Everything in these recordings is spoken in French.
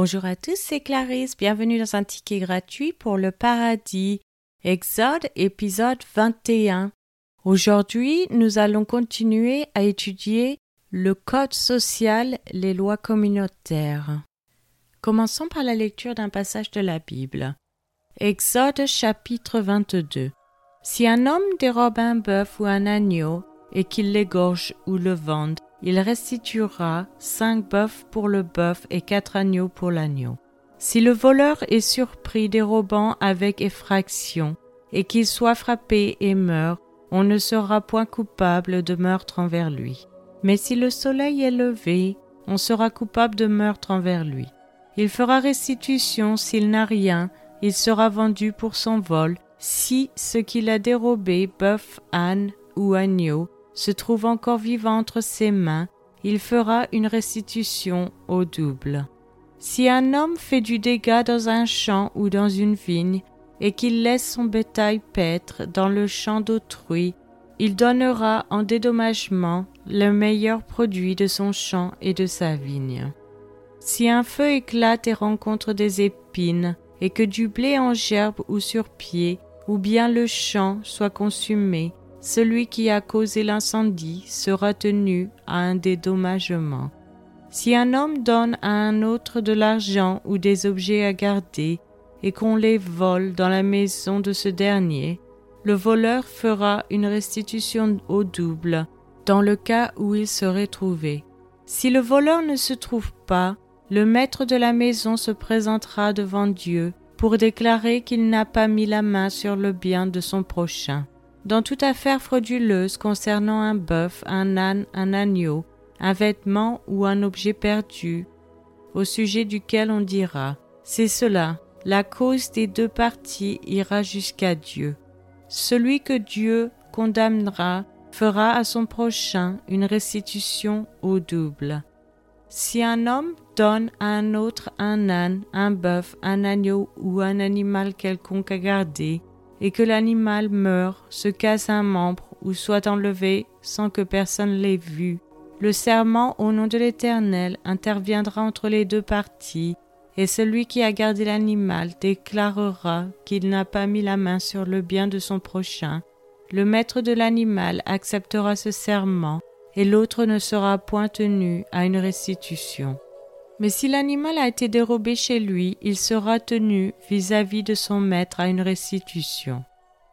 Bonjour à tous, c'est Clarisse. Bienvenue dans un ticket gratuit pour le paradis. Exode, épisode 21. Aujourd'hui, nous allons continuer à étudier le code social, les lois communautaires. Commençons par la lecture d'un passage de la Bible. Exode chapitre 22. Si un homme dérobe un bœuf ou un agneau et qu'il l'égorge ou le vende, il restituera cinq bœufs pour le bœuf et quatre agneaux pour l'agneau. Si le voleur est surpris dérobant avec effraction, et qu'il soit frappé et meurt, on ne sera point coupable de meurtre envers lui. Mais si le soleil est levé, on sera coupable de meurtre envers lui. Il fera restitution s'il n'a rien, il sera vendu pour son vol, si ce qu'il a dérobé, bœuf, âne ou agneau, se trouve encore vivant entre ses mains, il fera une restitution au double. Si un homme fait du dégât dans un champ ou dans une vigne, et qu'il laisse son bétail paître dans le champ d'autrui, il donnera en dédommagement le meilleur produit de son champ et de sa vigne. Si un feu éclate et rencontre des épines, et que du blé en gerbe ou sur pied, ou bien le champ soit consumé, celui qui a causé l'incendie sera tenu à un dédommagement. Si un homme donne à un autre de l'argent ou des objets à garder, et qu'on les vole dans la maison de ce dernier, le voleur fera une restitution au double dans le cas où il serait trouvé. Si le voleur ne se trouve pas, le maître de la maison se présentera devant Dieu pour déclarer qu'il n'a pas mis la main sur le bien de son prochain. Dans toute affaire frauduleuse concernant un bœuf, un âne, un agneau, un vêtement ou un objet perdu, au sujet duquel on dira C'est cela, la cause des deux parties ira jusqu'à Dieu. Celui que Dieu condamnera fera à son prochain une restitution au double. Si un homme donne à un autre un âne, un bœuf, un agneau ou un animal quelconque à garder, et que l'animal meurt, se casse un membre ou soit enlevé sans que personne l'ait vu, le serment au nom de l'Éternel interviendra entre les deux parties et celui qui a gardé l'animal déclarera qu'il n'a pas mis la main sur le bien de son prochain. Le maître de l'animal acceptera ce serment, et l'autre ne sera point tenu à une restitution. Mais si l'animal a été dérobé chez lui, il sera tenu vis-à-vis de son maître à une restitution.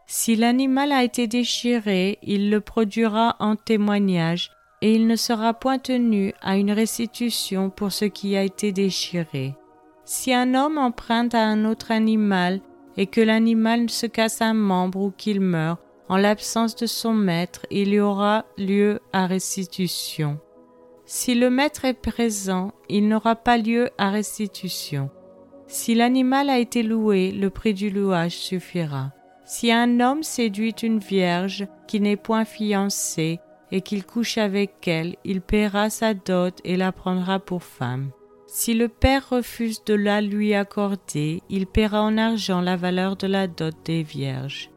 Si l'animal a été déchiré, il le produira en témoignage, et il ne sera point tenu à une restitution pour ce qui a été déchiré. Si un homme emprunte à un autre animal et que l'animal se casse un membre ou qu'il meurt, en l'absence de son maître, il y aura lieu à restitution. Si le maître est présent, il n'aura pas lieu à restitution. Si l'animal a été loué, le prix du louage suffira. Si un homme séduit une vierge qui n'est point fiancée et qu'il couche avec elle, il paiera sa dot et la prendra pour femme. Si le père refuse de la lui accorder, il paiera en argent la valeur de la dot des vierges.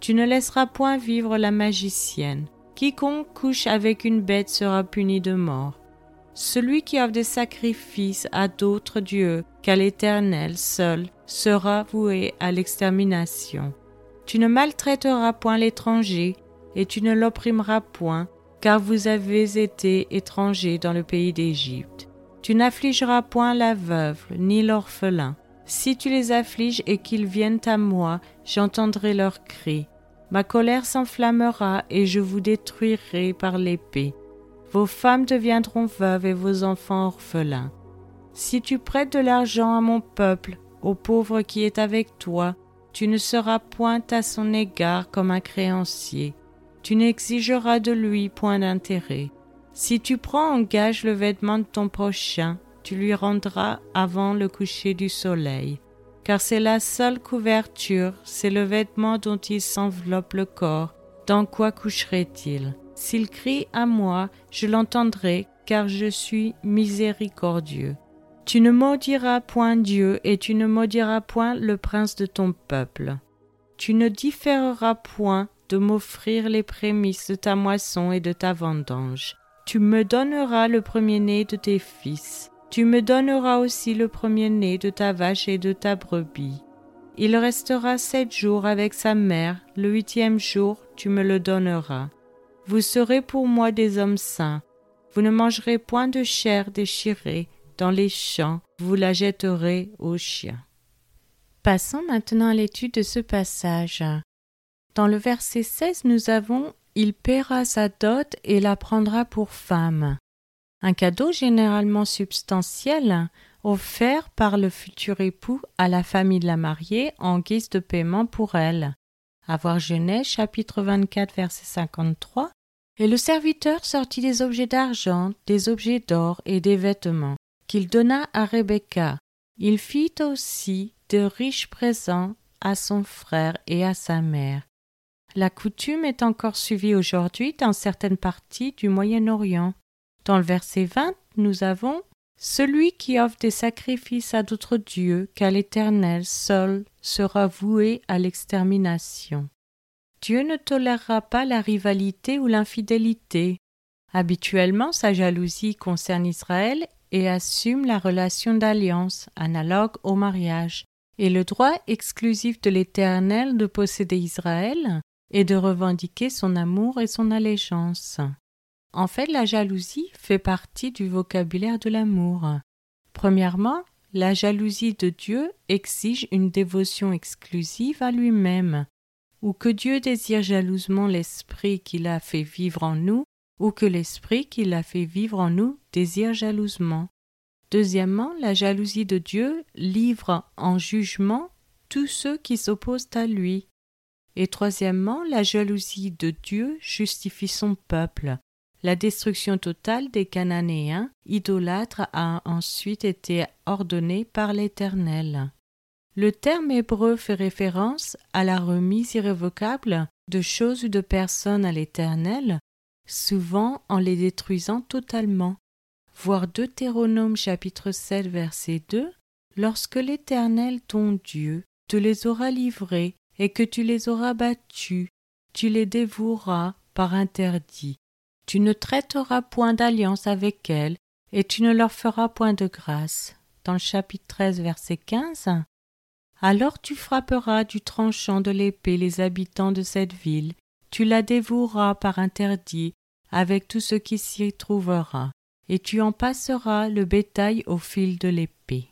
Tu ne laisseras point vivre la magicienne. Quiconque couche avec une bête sera puni de mort. Celui qui offre des sacrifices à d'autres dieux qu'à l'Éternel seul sera voué à l'extermination. Tu ne maltraiteras point l'étranger, et tu ne l'opprimeras point, car vous avez été étrangers dans le pays d'Égypte. Tu n'affligeras point la veuve, ni l'orphelin. Si tu les affliges et qu'ils viennent à moi, j'entendrai leurs cris. Ma colère s'enflammera et je vous détruirai par l'épée. Vos femmes deviendront veuves et vos enfants orphelins. Si tu prêtes de l'argent à mon peuple, au pauvre qui est avec toi, tu ne seras point à son égard comme un créancier. Tu n'exigeras de lui point d'intérêt. Si tu prends en gage le vêtement de ton prochain, tu lui rendras avant le coucher du soleil, car c'est la seule couverture, c'est le vêtement dont il s'enveloppe le corps. Dans quoi coucherait-il? S'il crie à moi, je l'entendrai, car je suis miséricordieux. Tu ne maudiras point Dieu, et tu ne maudiras point le prince de ton peuple. Tu ne différeras point de m'offrir les prémices de ta moisson et de ta vendange tu me donneras le premier-né de tes fils. Tu me donneras aussi le premier-né de ta vache et de ta brebis. Il restera sept jours avec sa mère, le huitième jour tu me le donneras. Vous serez pour moi des hommes saints. Vous ne mangerez point de chair déchirée dans les champs, vous la jetterez aux chiens. Passons maintenant à l'étude de ce passage. Dans le verset 16, nous avons Il paiera sa dot et la prendra pour femme. Un cadeau généralement substantiel offert par le futur époux à la famille de la mariée en guise de paiement pour elle. Avoir Genèse chapitre 24 verset 53 et le serviteur sortit des objets d'argent, des objets d'or et des vêtements, qu'il donna à Rebecca. Il fit aussi de riches présents à son frère et à sa mère. La coutume est encore suivie aujourd'hui dans certaines parties du Moyen-Orient. Dans le verset 20, nous avons celui qui offre des sacrifices à d'autres dieux qu'à l'Éternel seul sera voué à l'extermination. Dieu ne tolérera pas la rivalité ou l'infidélité. Habituellement, sa jalousie concerne Israël et assume la relation d'alliance, analogue au mariage, et le droit exclusif de l'Éternel de posséder Israël et de revendiquer son amour et son allégeance. En fait, la jalousie fait partie du vocabulaire de l'amour. Premièrement, la jalousie de Dieu exige une dévotion exclusive à lui-même, ou que Dieu désire jalousement l'esprit qu'il a fait vivre en nous, ou que l'esprit qu'il a fait vivre en nous désire jalousement. Deuxièmement, la jalousie de Dieu livre en jugement tous ceux qui s'opposent à lui. Et troisièmement, la jalousie de Dieu justifie son peuple, la destruction totale des Cananéens idolâtres a ensuite été ordonnée par l'Éternel. Le terme hébreu fait référence à la remise irrévocable de choses ou de personnes à l'Éternel, souvent en les détruisant totalement. Voir Deutéronome chapitre 7 verset 2 Lorsque l'Éternel ton Dieu te les aura livrés et que tu les auras battus, tu les dévoueras par interdit tu ne traiteras point d'alliance avec elles, et tu ne leur feras point de grâce. Dans le chapitre 13, verset 15. Alors tu frapperas du tranchant de l'épée les habitants de cette ville, tu la dévoueras par interdit avec tout ce qui s'y trouvera, et tu en passeras le bétail au fil de l'épée.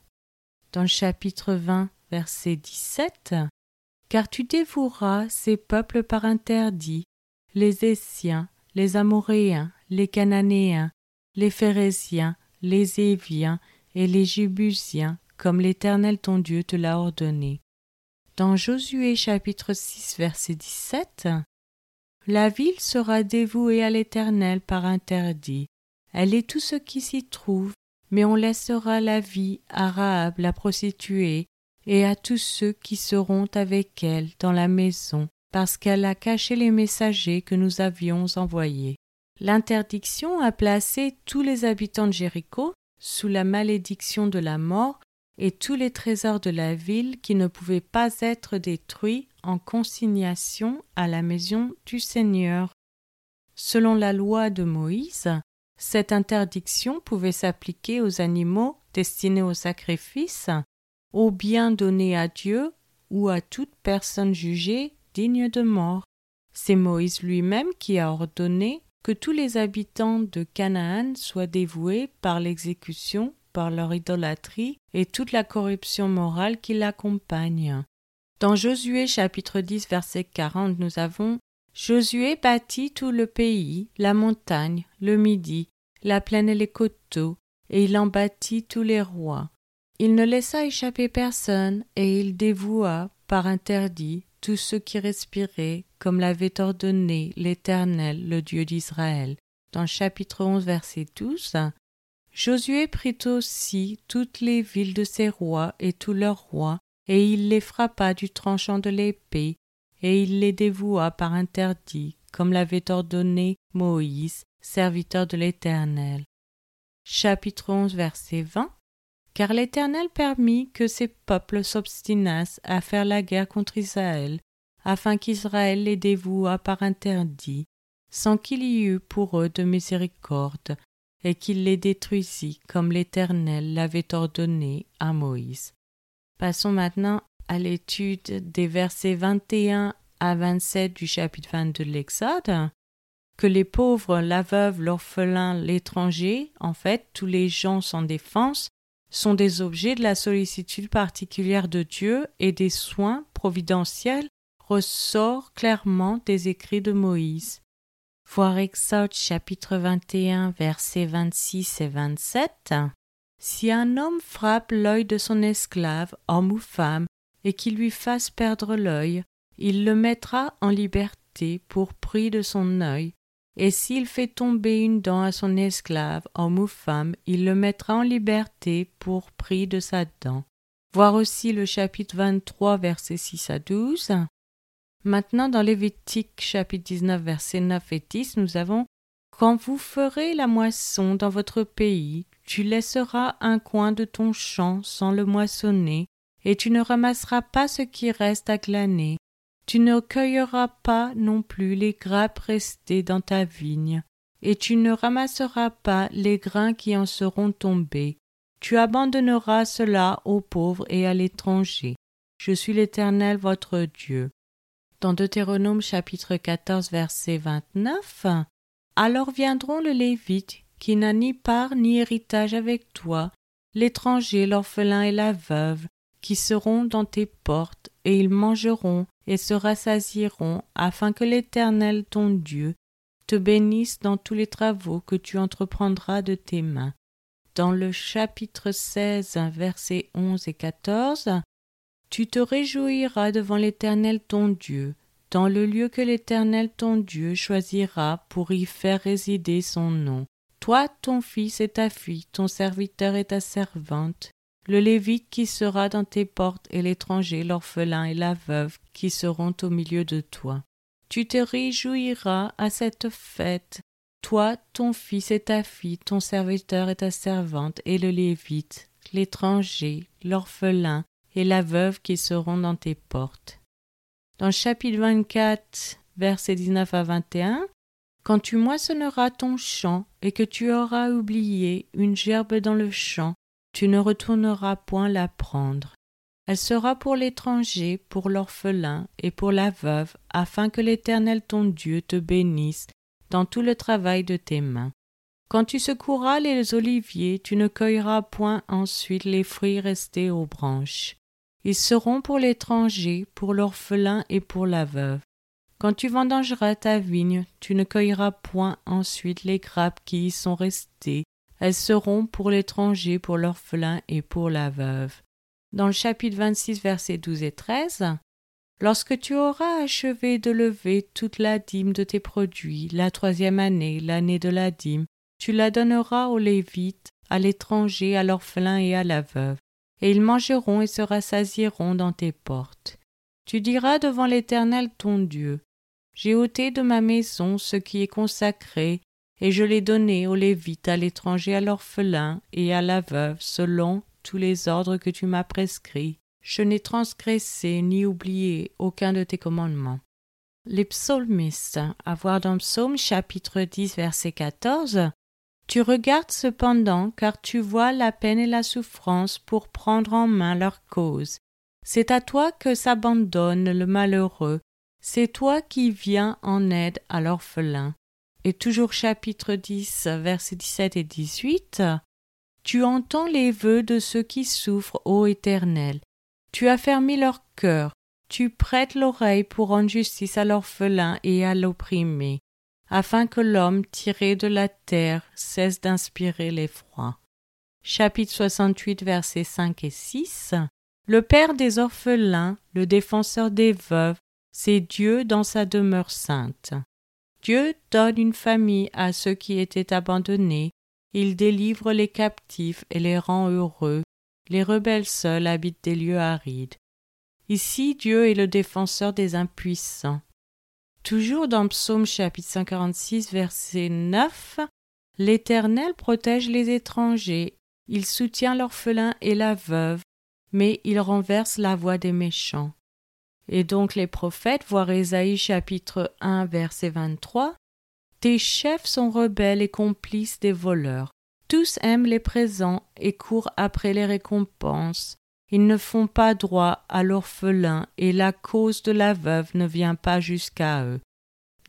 Dans le chapitre 20, verset 17. Car tu dévoueras ces peuples par interdit, les Essiens, les Amoréens, les Cananéens, les Phérésiens, les Éviens et les Jébusiens, comme l'Éternel ton Dieu te l'a ordonné. Dans Josué chapitre 6 verset 17, La ville sera dévouée à l'Éternel par interdit. Elle est tout ce qui s'y trouve, mais on laissera la vie à Rahab la prostituée et à tous ceux qui seront avec elle dans la maison, parce qu'elle a caché les messagers que nous avions envoyés. L'interdiction a placé tous les habitants de Jéricho sous la malédiction de la mort et tous les trésors de la ville qui ne pouvaient pas être détruits en consignation à la maison du Seigneur. Selon la loi de Moïse, cette interdiction pouvait s'appliquer aux animaux destinés au sacrifice, aux biens donnés à Dieu ou à toute personne jugée digne de mort. C'est Moïse lui-même qui a ordonné que tous les habitants de Canaan soient dévoués par l'exécution, par leur idolâtrie et toute la corruption morale qui l'accompagne. Dans Josué chapitre 10 verset 40 nous avons Josué bâtit tout le pays, la montagne, le midi, la plaine et les coteaux, et il en bâtit tous les rois. Il ne laissa échapper personne, et il dévoua, par interdit, tous ceux qui respiraient, comme l'avait ordonné l'Éternel, le Dieu d'Israël. Dans chapitre 11, verset 12, Josué prit aussi toutes les villes de ses rois et tous leurs rois, et il les frappa du tranchant de l'épée, et il les dévoua par interdit, comme l'avait ordonné Moïse, serviteur de l'Éternel. Chapitre 11, verset 20 car l'Éternel permit que ces peuples s'obstinassent à faire la guerre contre Israël, afin qu'Israël les dévouât par interdit, sans qu'il y eût pour eux de miséricorde, et qu'il les détruisit comme l'Éternel l'avait ordonné à Moïse. Passons maintenant à l'étude des versets 21 à 27 du chapitre 22 de l'Exode. Que les pauvres, la veuve, l'orphelin, l'étranger, en fait, tous les gens sans défense, sont des objets de la sollicitude particulière de Dieu et des soins providentiels ressort clairement des écrits de Moïse. Voir Exode chapitre 21 versets 26 et 27. Si un homme frappe l'œil de son esclave, homme ou femme, et qu'il lui fasse perdre l'œil, il le mettra en liberté pour prix de son œil, et s'il fait tomber une dent à son esclave, homme ou femme, il le mettra en liberté pour prix de sa dent. Voir aussi le chapitre 23, versets 6 à 12. Maintenant, dans Lévitique chapitre 19, versets 9 et 10, nous avons Quand vous ferez la moisson dans votre pays, tu laisseras un coin de ton champ sans le moissonner, et tu ne ramasseras pas ce qui reste à glaner. Tu ne cueilleras pas non plus les grappes restées dans ta vigne, et tu ne ramasseras pas les grains qui en seront tombés. Tu abandonneras cela aux pauvres et à l'étranger. Je suis l'Éternel votre Dieu dans Deutéronome chapitre 14 verset 29, Alors viendront le Lévite, qui n'a ni part ni héritage avec toi, l'étranger, l'orphelin et la veuve, qui seront dans tes portes, et ils mangeront et se rassasieront, afin que l'Éternel ton Dieu te bénisse dans tous les travaux que tu entreprendras de tes mains. Dans le chapitre 16, versets 11 et 14, tu te réjouiras devant l'Éternel ton Dieu, dans le lieu que l'Éternel ton Dieu choisira pour y faire résider son nom. Toi, ton fils et ta fille, ton serviteur et ta servante, le Lévite qui sera dans tes portes et l'étranger, l'orphelin et la veuve qui seront au milieu de toi. Tu te réjouiras à cette fête, toi, ton fils et ta fille, ton serviteur et ta servante, et le Lévite, l'étranger, l'orphelin, et la veuve qui seront dans tes portes. Dans chapitre 24, versets 19 à 21, Quand tu moissonneras ton champ et que tu auras oublié une gerbe dans le champ, tu ne retourneras point la prendre. Elle sera pour l'étranger, pour l'orphelin et pour la veuve, afin que l'Éternel ton Dieu te bénisse dans tout le travail de tes mains. Quand tu secoueras les oliviers, tu ne cueilleras point ensuite les fruits restés aux branches. Ils seront pour l'étranger, pour l'orphelin et pour la veuve. Quand tu vendangeras ta vigne, tu ne cueilleras point ensuite les grappes qui y sont restées. Elles seront pour l'étranger, pour l'orphelin et pour la veuve. Dans le chapitre 26, versets 12 et 13, Lorsque tu auras achevé de lever toute la dîme de tes produits, la troisième année, l'année de la dîme, tu la donneras aux Lévites, à l'étranger, à l'orphelin et à la veuve et ils mangeront et se rassasieront dans tes portes. Tu diras devant l'Éternel ton Dieu, J'ai ôté de ma maison ce qui est consacré, et je l'ai donné aux Lévites, à l'étranger, à l'orphelin et à la veuve, selon tous les ordres que tu m'as prescrits. Je n'ai transgressé ni oublié aucun de tes commandements. Les psalmistes, à voir dans Psaume chapitre 10 verset 14, tu regardes cependant, car tu vois la peine et la souffrance pour prendre en main leur cause. C'est à toi que s'abandonne le malheureux, c'est toi qui viens en aide à l'orphelin. Et toujours chapitre 10, versets 17 et 18. Tu entends les vœux de ceux qui souffrent, ô Éternel. Tu as fermé leur cœur. Tu prêtes l'oreille pour rendre justice à l'orphelin et à l'opprimé afin que l'homme tiré de la terre cesse d'inspirer l'effroi. Chapitre 68, versets 5 et 6 Le Père des orphelins, le défenseur des veuves, c'est Dieu dans sa demeure sainte. Dieu donne une famille à ceux qui étaient abandonnés, il délivre les captifs et les rend heureux, les rebelles seuls habitent des lieux arides. Ici Dieu est le défenseur des impuissants. Toujours dans Psaume chapitre 146 verset 9, L'Éternel protège les étrangers, il soutient l'orphelin et la veuve, mais il renverse la voix des méchants. Et donc les prophètes, voient Ésaïe chapitre 1 verset 23, Tes chefs sont rebelles et complices des voleurs. Tous aiment les présents et courent après les récompenses. Ils ne font pas droit à l'orphelin et la cause de la veuve ne vient pas jusqu'à eux.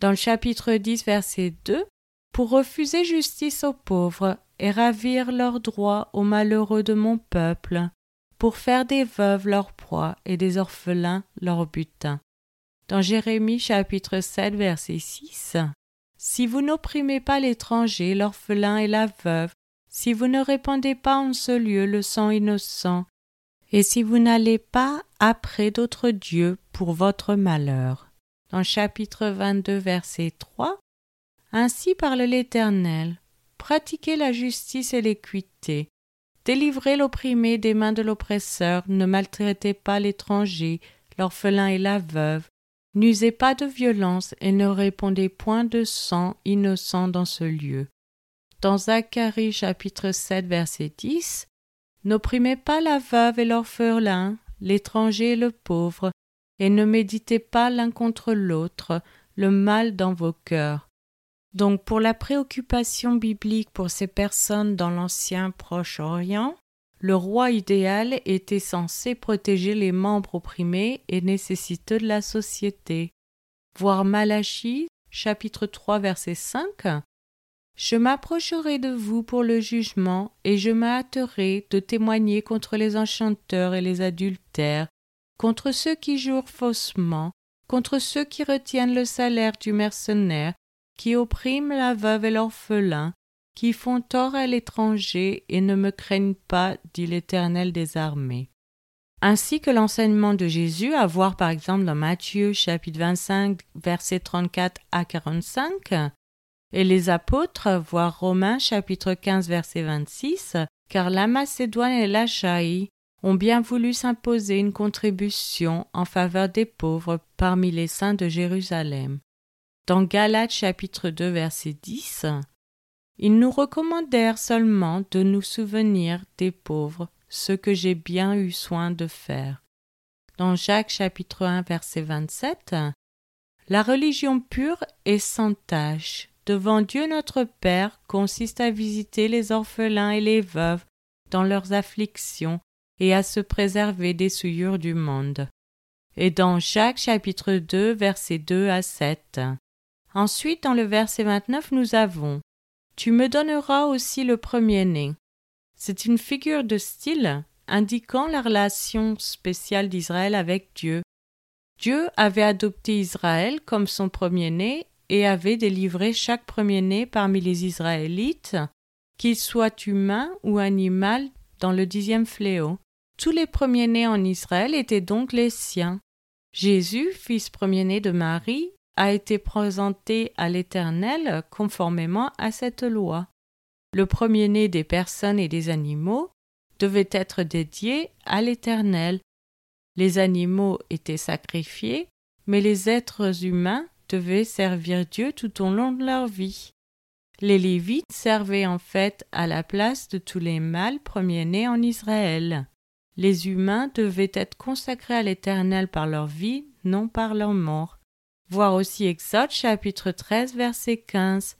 Dans le chapitre 10, verset 2, pour refuser justice aux pauvres et ravir leurs droits aux malheureux de mon peuple, pour faire des veuves leur proie et des orphelins leur butin. Dans Jérémie chapitre 7 verset 6, Si vous n'opprimez pas l'étranger, l'orphelin et la veuve, si vous ne répandez pas en ce lieu le sang innocent, et si vous n'allez pas après d'autres dieux pour votre malheur. Dans chapitre 22 verset 3, Ainsi parle l'Éternel, pratiquez la justice et l'équité, délivrez l'opprimé des mains de l'oppresseur, ne maltraitez pas l'étranger, l'orphelin et la veuve, n'usez pas de violence et ne répondez point de sang innocent dans ce lieu. Dans Zacharie chapitre 7 verset 10, N'opprimez pas la veuve et l'orphelin, l'étranger et le pauvre, et ne méditez pas l'un contre l'autre le mal dans vos cœurs. Donc pour la préoccupation biblique pour ces personnes dans l'ancien Proche-Orient, le roi idéal était censé protéger les membres opprimés et nécessiteux de la société. Voir Malachie, chapitre 3, verset 5, je m'approcherai de vous pour le jugement, et je m'hâterai de témoigner contre les enchanteurs et les adultères, contre ceux qui jurent faussement, contre ceux qui retiennent le salaire du mercenaire, qui oppriment la veuve et l'orphelin, qui font tort à l'étranger et ne me craignent pas, dit l'Éternel des armées. Ainsi que l'enseignement de Jésus, à voir par exemple dans Matthieu chapitre 25 versets 34 à 45, et les apôtres, voir Romains chapitre 15 verset 26, car la Macédoine et l'Achaïe ont bien voulu s'imposer une contribution en faveur des pauvres parmi les saints de Jérusalem. Dans Galates chapitre 2 verset 10, ils nous recommandèrent seulement de nous souvenir des pauvres, ce que j'ai bien eu soin de faire. Dans Jacques chapitre 1 verset 27, la religion pure est sans tache, devant Dieu notre Père consiste à visiter les orphelins et les veuves dans leurs afflictions et à se préserver des souillures du monde. Et dans Jacques chapitre 2 versets 2 à 7. Ensuite dans le verset 29 nous avons Tu me donneras aussi le premier-né. C'est une figure de style indiquant la relation spéciale d'Israël avec Dieu. Dieu avait adopté Israël comme son premier-né et avait délivré chaque premier-né parmi les Israélites, qu'il soit humain ou animal, dans le dixième fléau. Tous les premiers-nés en Israël étaient donc les siens. Jésus, fils premier-né de Marie, a été présenté à l'Éternel conformément à cette loi. Le premier-né des personnes et des animaux devait être dédié à l'Éternel. Les animaux étaient sacrifiés, mais les êtres humains devaient servir Dieu tout au long de leur vie. Les Lévites servaient en fait à la place de tous les mâles premiers-nés en Israël. Les humains devaient être consacrés à l'Éternel par leur vie, non par leur mort. Voir aussi Exode chapitre 13 verset 15.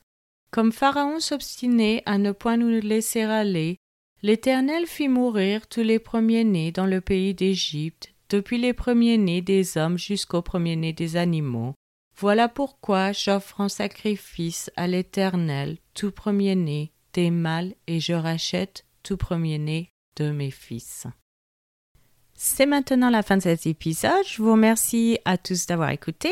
Comme Pharaon s'obstinait à ne point nous laisser aller, l'Éternel fit mourir tous les premiers-nés dans le pays d'Égypte, depuis les premiers-nés des hommes jusqu'aux premiers-nés des animaux. Voilà pourquoi j'offre en sacrifice à l'Éternel tout premier-né des mâles et je rachète tout premier-né de mes fils. C'est maintenant la fin de cet épisode. Je vous remercie à tous d'avoir écouté.